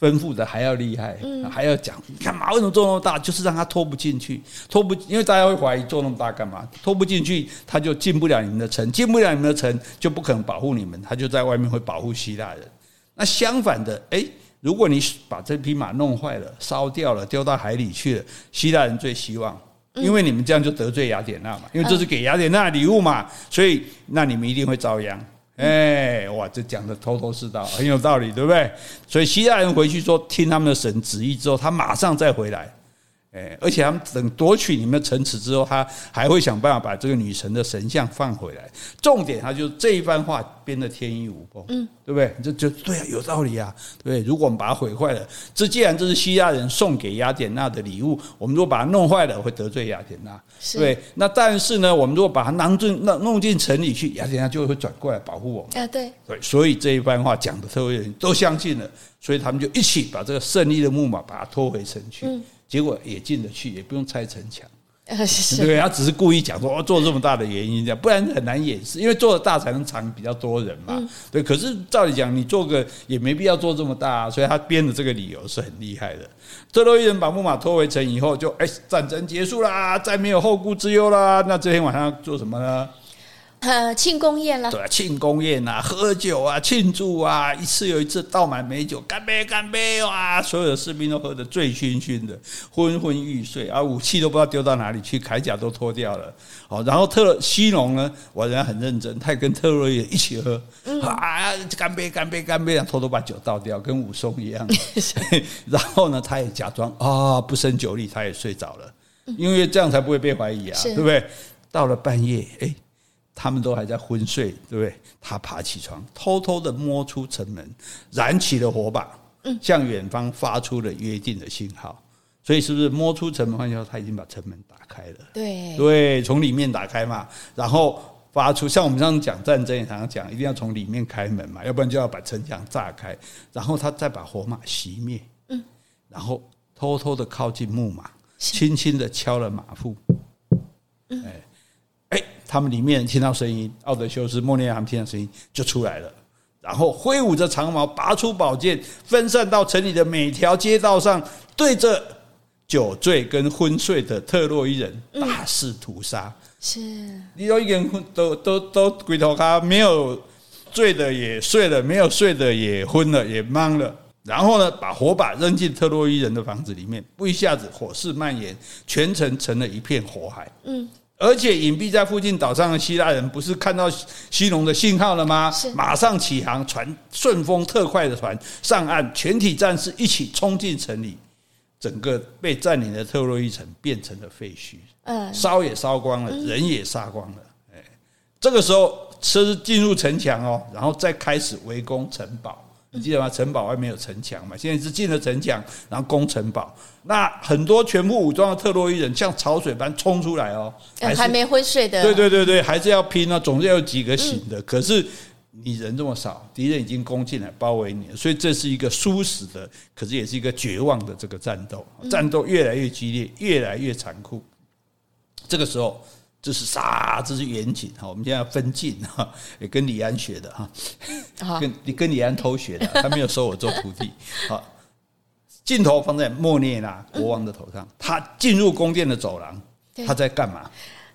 吩咐的还要厉害，嗯，还要讲，你看马为什么做那么大，就是让他拖不进去，拖不，因为大家会怀疑做那么大干嘛？拖不进去，他就进不了你们的城，进不了你们的城，就不可能保护你们，他就在外面会保护希腊人。那相反的，哎。如果你把这匹马弄坏了、烧掉了、丢到海里去了，希腊人最希望，因为你们这样就得罪雅典娜嘛，因为这是给雅典娜的礼物嘛，所以那你们一定会遭殃。哎，哇，这讲的头头是道，很有道理，对不对？所以希腊人回去说听他们的神旨意之后，他马上再回来。哎，而且他们等夺取你们的城池之后，他还会想办法把这个女神的神像放回来。重点，他就这一番话编得天衣无缝，嗯，对不对？这就对啊，有道理啊，对不对？如果我们把它毁坏了，这既然这是希腊人送给雅典娜的礼物，我们如果把它弄坏了，会得罪雅典娜，对。那但是呢，我们如果把它囊进、弄弄进城里去，雅典娜就会转过来保护我们。啊，对，对。所以这一番话讲的特别人都相信了，所以他们就一起把这个胜利的木马把它拖回城去。嗯结果也进得去，也不用拆城墙。对，他只是故意讲说，哦，做这么大的原因这样，不然很难掩饰。因为做的大才能藏比较多人嘛。对，可是照理讲，你做个也没必要做这么大，所以他编的这个理由是很厉害的。特洛伊人把木马拖回城以后，就哎，战争结束啦，再没有后顾之忧啦。那这天晚上做什么呢？呃，庆功宴了，对啊，庆功宴啊，喝酒啊，庆祝啊，一次又一次倒满美酒，干杯，干杯啊！所有的士兵都喝得醉醺醺的，昏昏欲睡，啊，武器都不知道丢到哪里去，铠甲都脱掉了。好，然后特西农呢，我人家很认真，他也跟特洛伊一起喝，嗯、啊，干杯，干杯，干杯，偷偷把酒倒掉，跟武松一样。然后呢，他也假装啊不胜酒力，他也睡着了，因为这样才不会被怀疑啊，对不对？到了半夜，哎。他们都还在昏睡，对不对？他爬起床，偷偷的摸出城门，燃起了火把，向远方发出了约定的信号。所以，是不是摸出城门？换句话说，他已经把城门打开了。对对，从里面打开嘛，然后发出像我们这样讲战争也常常讲，一定要从里面开门嘛，要不然就要把城墙炸开，然后他再把火马熄灭，嗯，然后偷偷的靠近木马，轻轻的敲了马腹，嗯，哎。哎，他们里面听到声音，奥德修斯、莫涅他们听到声音就出来了，然后挥舞着长矛，拔出宝剑，分散到城里的每条街道上，对着酒醉跟昏睡的特洛伊人大肆屠杀。是，你有一个人都都都鬼头咖，没有醉的也睡了，没有睡的也昏了，也懵了。然后呢，把火把扔进特洛伊人的房子里面，不一下子火势蔓延，全城成了一片火海。嗯。而且隐蔽在附近岛上的希腊人不是看到西农的信号了吗？马上起航，船顺风特快的船上岸，全体战士一起冲进城里，整个被占领的特洛伊城变成了废墟，嗯，烧也烧光了，人也杀光了，哎，这个时候车进入城墙哦，然后再开始围攻城堡。你记得吗？城堡外面有城墙嘛？现在是进了城墙，然后攻城堡。那很多全副武装的特洛伊人像潮水般冲出来哦，还，还没昏睡的。对对对对，还是要拼啊，总是要有几个醒的。可是你人这么少，敌人已经攻进来包围你了，所以这是一个殊死的，可是也是一个绝望的这个战斗。战斗越来越激烈，越来越残酷。这个时候。这是啥，这是远景哈。我们现在要分镜哈，也跟李安学的哈，跟你跟李安偷学的，他没有收我做徒弟。好，镜头放在莫涅拉国王的头上，他进入宫殿的走廊，他在干嘛？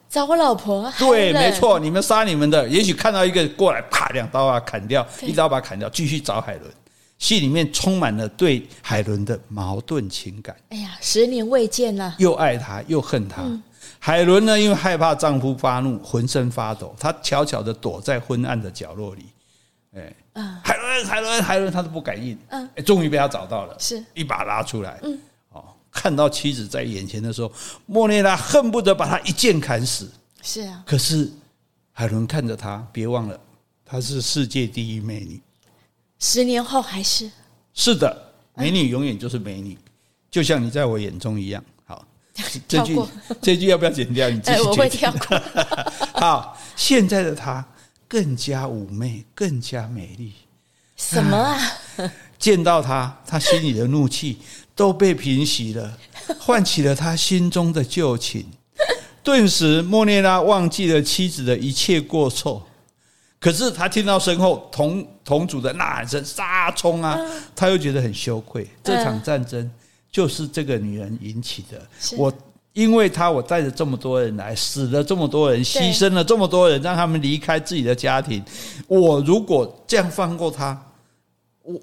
找我老婆。对，没错，你们杀你们的，也许看到一个过来，啪两刀啊，砍掉，一刀把他砍掉，继续找海伦。戏里面充满了对海伦的矛盾情感。哎呀，十年未见了，又爱他又恨他。海伦呢，因为害怕丈夫发怒，浑身发抖，她悄悄的躲在昏暗的角落里。哎，海伦，海伦，海伦，她都不敢应。嗯，终于被他找到了，是一把拉出来。嗯，哦，看到妻子在眼前的时候，莫涅拉恨不得把她一剑砍死。是啊，可是海伦看着她，别忘了，她是世界第一美女。十年后还是？是的，美女永远就是美女，就像你在我眼中一样。这句这句要不要剪掉？你自己决定。我会跳过。好，现在的她更加妩媚，更加美丽。什么啊？见到她，她心里的怒气都被平息了，唤起了她心中的旧情。顿时，莫涅拉忘记了妻子的一切过错。可是，他听到身后同同组的呐喊声，杀冲啊！他又觉得很羞愧。这场战争。就是这个女人引起的。我因为她，我带着这么多人来，死了这么多人，牺牲了这么多人，让他们离开自己的家庭。我如果这样放过她，我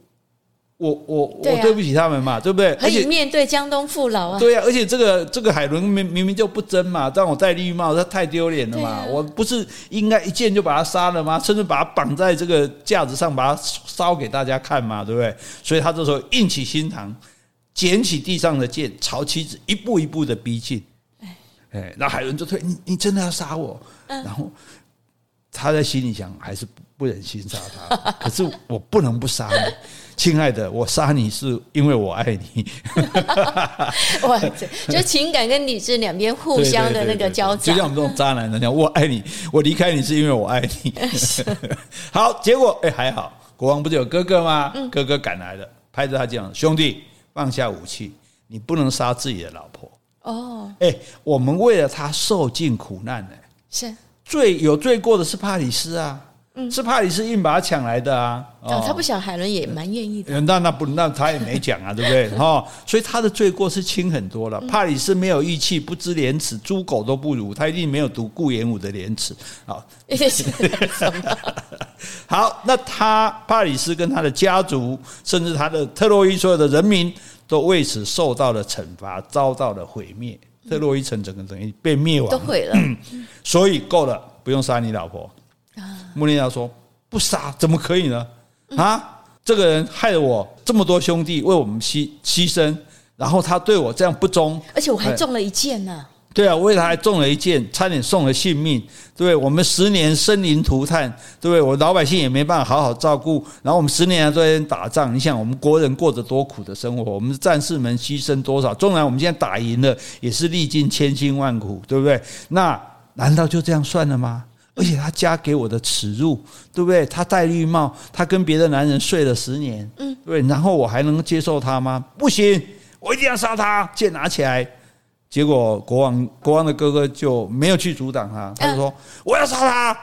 我我我对不起他们嘛，对不对？可以面对江东父老啊。对啊，而且这个这个海伦明明明就不争嘛，让我戴绿帽，他太丢脸了嘛。我不是应该一剑就把他杀了吗？甚至把他绑在这个架子上，把他烧给大家看嘛，对不对？所以他这时候硬起心肠。捡起地上的剑，朝妻子一步一步的逼近。哎，然后海伦就退，你你真的要杀我？然后他在心里想，还是不忍心杀他。可是我不能不杀你，亲爱的，我杀你是因为我爱你。哇，就情感跟理智两边互相的那个交织，就像我们这种渣男人讲，我爱你，我离开你是因为我爱你。好，结果哎还好，国王不是有哥哥吗？哥哥赶来了，拍着他讲，兄弟。放下武器，你不能杀自己的老婆。哦！哎，我们为了他受尽苦难呢，是。罪有罪过的是帕里斯啊，是帕里斯硬把他抢来的啊！哦，他不想海伦也蛮愿意的。那那不那他也没讲啊，对不对？哈，所以他的罪过是轻很多了。帕里斯没有义气，不知廉耻，猪狗都不如。他一定没有读顾炎武的廉耻。好，好，那他帕里斯跟他的家族，甚至他的特洛伊所有的人民，都为此受到了惩罚，遭到了毁灭。特洛伊城整个等于被灭亡，都毁了。所以够了，不用杀你老婆。穆列亚说：“不杀怎么可以呢？啊，这个人害了我这么多兄弟，为我们牺牺牲，然后他对我这样不忠，而且我还中了一箭呢。对啊，为他还中了一箭，差点送了性命。对，对我们十年生灵涂炭，对不对？我老百姓也没办法好好照顾，然后我们十年都在打仗。你想，我们国人过着多苦的生活，我们的战士们牺牲多少？纵然我们现在打赢了，也是历经千辛万苦，对不对？那难道就这样算了吗？”而且他加给我的耻辱，对不对？他戴绿帽，他跟别的男人睡了十年，嗯，对，然后我还能接受他吗？不行，我一定要杀他！剑拿起来，结果国王国王的哥哥就没有去阻挡他，他就说我要杀他。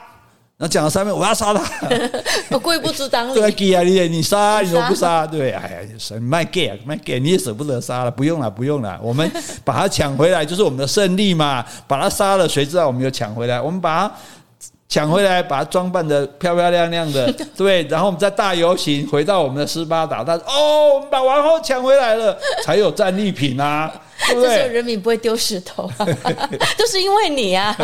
那讲了三遍，我要杀他，我故意不阻挡你。对啊，你你杀，你怎么不杀？对，哎呀，卖 gay 卖 gay，你也舍不得杀了，不用了，不用了，我们把他抢回来就是我们的胜利嘛。把他杀了，谁知道我们又抢回来？我们把他。抢回来，把它装扮的漂漂亮亮的，对，然后我们再大游行回到我们的斯巴达，他说：“哦，我们把王后抢回来了，才有战利品啊，对不对？” 这时候人民不会丢石头啊，都是因为你啊。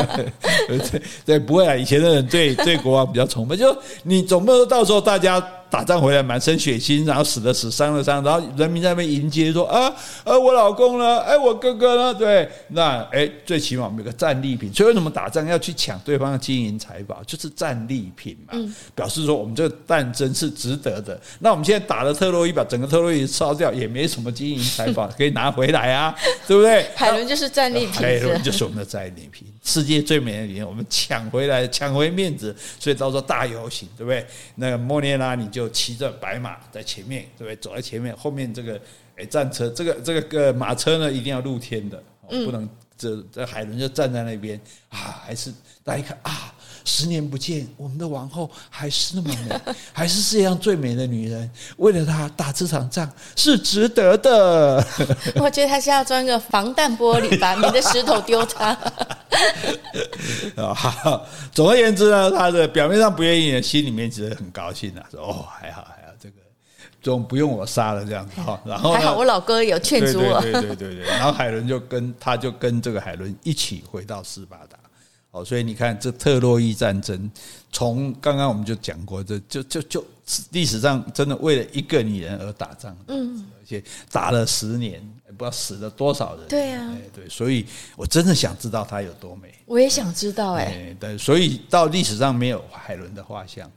对对，不会啊，以前的人对 对国王比较崇拜，就你总不能到时候大家。打仗回来满身血腥，然后死的死，伤的伤，然后人民在那边迎接说啊，呃，我老公呢？哎，我哥哥呢？对，那哎，最起码我们有个战利品。所以为什么打仗要去抢对方的金银财宝？就是战利品嘛，表示说我们这个战争是值得的。那我们现在打了特洛伊，把整个特洛伊烧掉，也没什么金银财宝可以拿回来啊，对不对？海伦就是战利品，海伦就是我们的战利品，世界最美的女人，我们抢回来，抢回面子，所以到时候大游行，对不对？那个莫涅拉你就。骑着白马在前面，对不对？走在前面，后面这个哎战车，这个这个个马车呢，一定要露天的，不能这这海伦就站在那边啊，还是大家一看啊，十年不见，我们的王后还是那么美，还是世界上最美的女人，为了她打这场仗是值得的。我觉得她是要装个防弹玻璃吧，免得石头丢她。啊，总而言之呢，她的表面上不愿意，心里面其实很高兴啊，说哦，还好还好，这个总不用我杀了这样子哈。然后还好我老哥有劝阻我，对对对对对。然后海伦就跟他就跟这个海伦一起回到斯巴达。哦，所以你看这特洛伊战争，从刚刚我们就讲过，这就就就历史上真的为了一个女人而打仗，嗯，而且打了十年。不知道死了多少人？对啊，对，所以我真的想知道她有多美。我也想知道，哎，对，所以到历史上没有海伦的画像，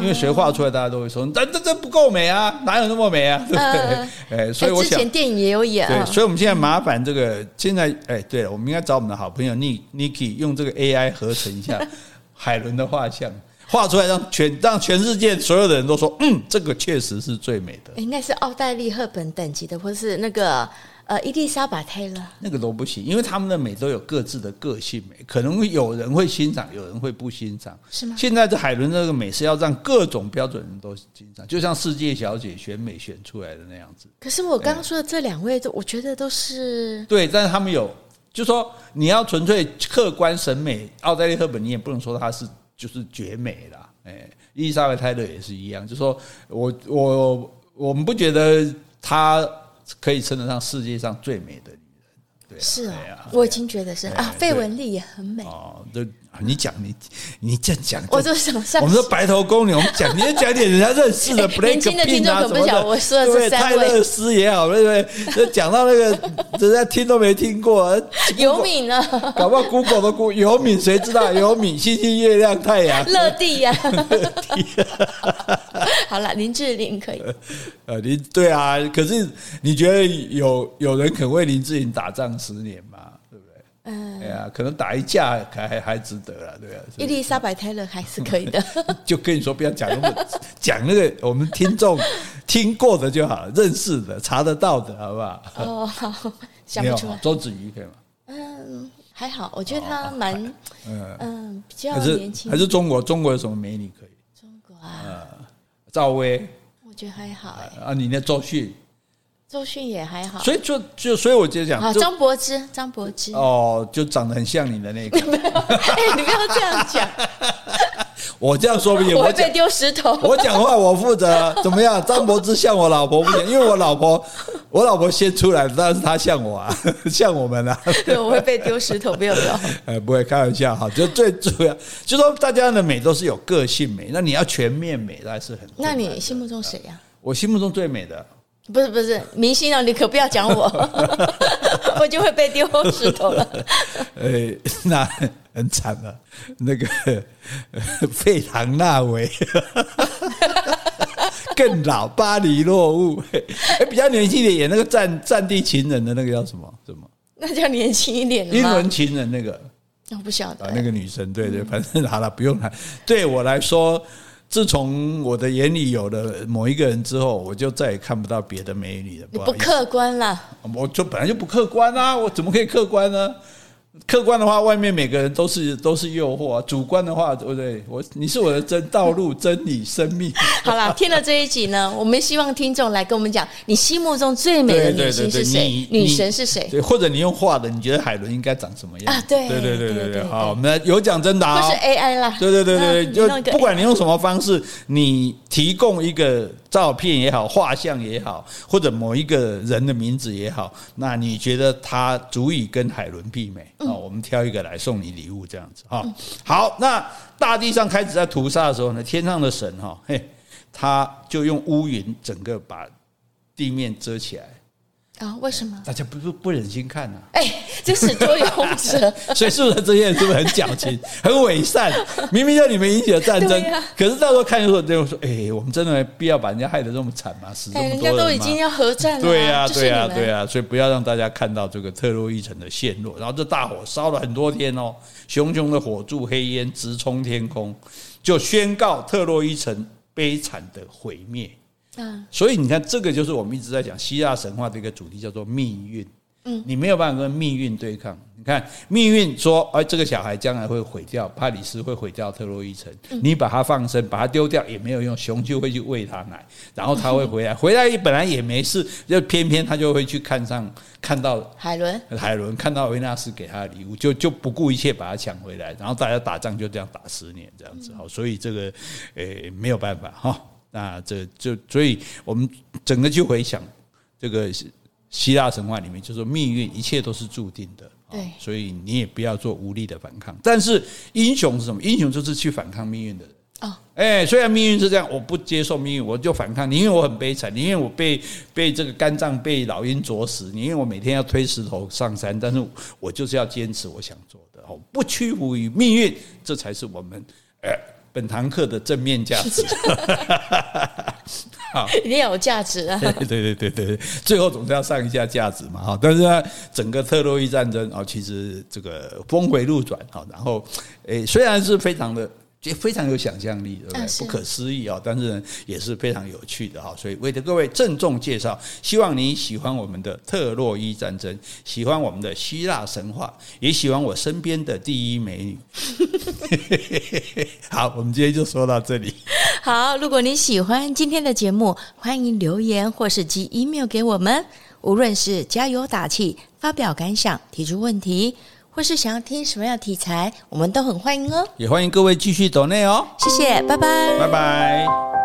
因为谁画出来，大家都会说，但这这不够美啊，哪有那么美啊？对不对？哎，所以我想，之前电影也有演，对，所以我们现在麻烦这个，现在哎，对了，我们应该找我们的好朋友 Niki 用这个 AI 合成一下 海伦的画像。画出来让全让全世界所有的人都说，嗯，这个确实是最美的。应该是奥黛丽·赫本等级的，或是那个呃伊丽莎白·泰勒，那个都不行，因为他们的美都有各自的个性美，可能有人会欣赏，有人会不欣赏，是吗？现在这海伦这个美是要让各种标准人都欣赏，就像世界小姐选美选出来的那样子。可是我刚刚说的这两位都，我觉得都是对，但是他们有，就说你要纯粹客观审美，奥黛丽·赫本你也不能说她是就是绝美啦。哎，伊丽莎白泰勒也是一样，就说我我我们不觉得她可以称得上世界上最美的女人，对，是啊，我已经觉得是啊，费雯丽也很美哦，对。你讲你你这样讲，我就想像我们说白头宫女，我们讲你讲点人家认识的，年轻的听众可不晓我说的是泰勒斯也好，对不对？就讲到那个 人家听都没听过，尤敏呢？搞不好 Google 都 Google 尤敏，谁知道尤敏？星星、月亮、太阳、乐蒂呀。好了，林志玲可以。呃，林对啊，可是你觉得有有人肯为林志玲打仗十年吗？嗯，哎呀，可能打一架还还还值得了，对啊？伊丽莎白泰勒还是可以的。就跟你说，不要讲那么讲那个，我们听众 听过的就好，认识的、查得到的，好不好？哦，好，想不出来。周子瑜可以吗？嗯，还好，我觉得她蛮嗯嗯比较年轻，还是中国中国有什么美女可以？中国啊，赵薇我觉得还好哎，啊，你那周迅，周迅也还好，所以就就所以我就讲，啊张柏芝，张柏芝哦，就长得很像你的那个，哎，你不要这样讲。我这样说不行，我会被丢石头。我讲话我负责，怎么样？张柏芝像我老婆不行，因为我老婆，我老婆先出来，但是她像我啊，像我们啊。对，我会被丢石头，不要不要。呃，不会开玩笑哈，就最主要，就说大家的美都是有个性美，那你要全面美，那是很。那你心目中谁呀？我心目中最美的，不是不是明星啊，你可不要讲我，我就会被丢石头了。呃，那。很惨了，那个费唐纳维更老，巴黎落雾，哎，比较年轻一点，演那个战战地情人的那个叫什么？什么？那叫年轻一点的英伦情人那个？我不晓得。那个女生，对对，反正好了，不用了。对我来说，自从我的眼里有了某一个人之后，我就再也看不到别的美女了。你不客观了，我就本来就不客观啊，我怎么可以客观呢？客观的话，外面每个人都是都是诱惑啊；主观的话，对不对？我你是我的真道路、真理、生命。好了，听了这一集呢，我们希望听众来跟我们讲，你心目中最美的女星是谁？女神是谁？对，或者你用画的，你觉得海伦应该长什么样啊？对对对对对对。好，我们有奖征答，不是 AI 啦。对对对对，就不管你用什么方式，你提供一个照片也好，画像也好，或者某一个人的名字也好，那你觉得他足以跟海伦媲美？啊，我们挑一个来送你礼物，这样子哈。好，那大地上开始在屠杀的时候呢，天上的神哈，嘿，他就用乌云整个把地面遮起来。啊？为什么？大家不不不忍心看呐？哎，这始作俑者，所以是不是这些人是不是很矫情、很伪善？明明叫你们引起了战争，可是到时候看的时候，就说：“哎，我们真的没必要把人家害得这么惨吗？死这么多人吗？”人家都已经要核战了。对呀，对呀，对呀，所以不要让大家看到这个特洛伊城的陷落。然后这大火烧了很多天哦，熊熊的火柱黑烟直冲天空，就宣告特洛伊城悲惨的毁灭。嗯，所以你看，这个就是我们一直在讲希腊神话的一个主题，叫做命运。嗯，你没有办法跟命运对抗。你看，命运说，哎，这个小孩将来会毁掉，帕里斯会毁掉特洛伊城。你把他放生，把他丢掉也没有用，熊就会去喂他奶，然后他会回来，回来本来也没事，就偏偏他就会去看上看到海伦，海伦看到维纳斯给他的礼物，就就不顾一切把他抢回来，然后大家打仗就这样打十年这样子。好，所以这个，诶，没有办法哈。那这就所以，我们整个就回想这个希腊神话里面，就说命运一切都是注定的。对，所以你也不要做无力的反抗。但是英雄是什么？英雄就是去反抗命运的人。哦，哎，虽然命运是这样，我不接受命运，我就反抗。你因为我很悲惨，你因为我被被这个肝脏被老鹰啄死，你因为我每天要推石头上山，但是我就是要坚持我想做的。哦，不屈服于命运，这才是我们本堂课的正面价值，好，一定要有价值啊！对对对对对，最后总是要上一下价值嘛哈。但是呢，整个特洛伊战争啊，其实这个峰回路转啊，然后诶，虽然是非常的。也非常有想象力，对不对？不可思议啊！但是呢，也是非常有趣的哈。所以为了各位郑重介绍，希望你喜欢我们的特洛伊战争，喜欢我们的希腊神话，也喜欢我身边的第一美女。好，我们今天就说到这里。好，如果你喜欢今天的节目，欢迎留言或是寄 email 给我们。无论是加油打气、发表感想、提出问题。或是想要听什么样的题材，我们都很欢迎哦。也欢迎各位继续走内哦。谢谢，拜拜，拜拜。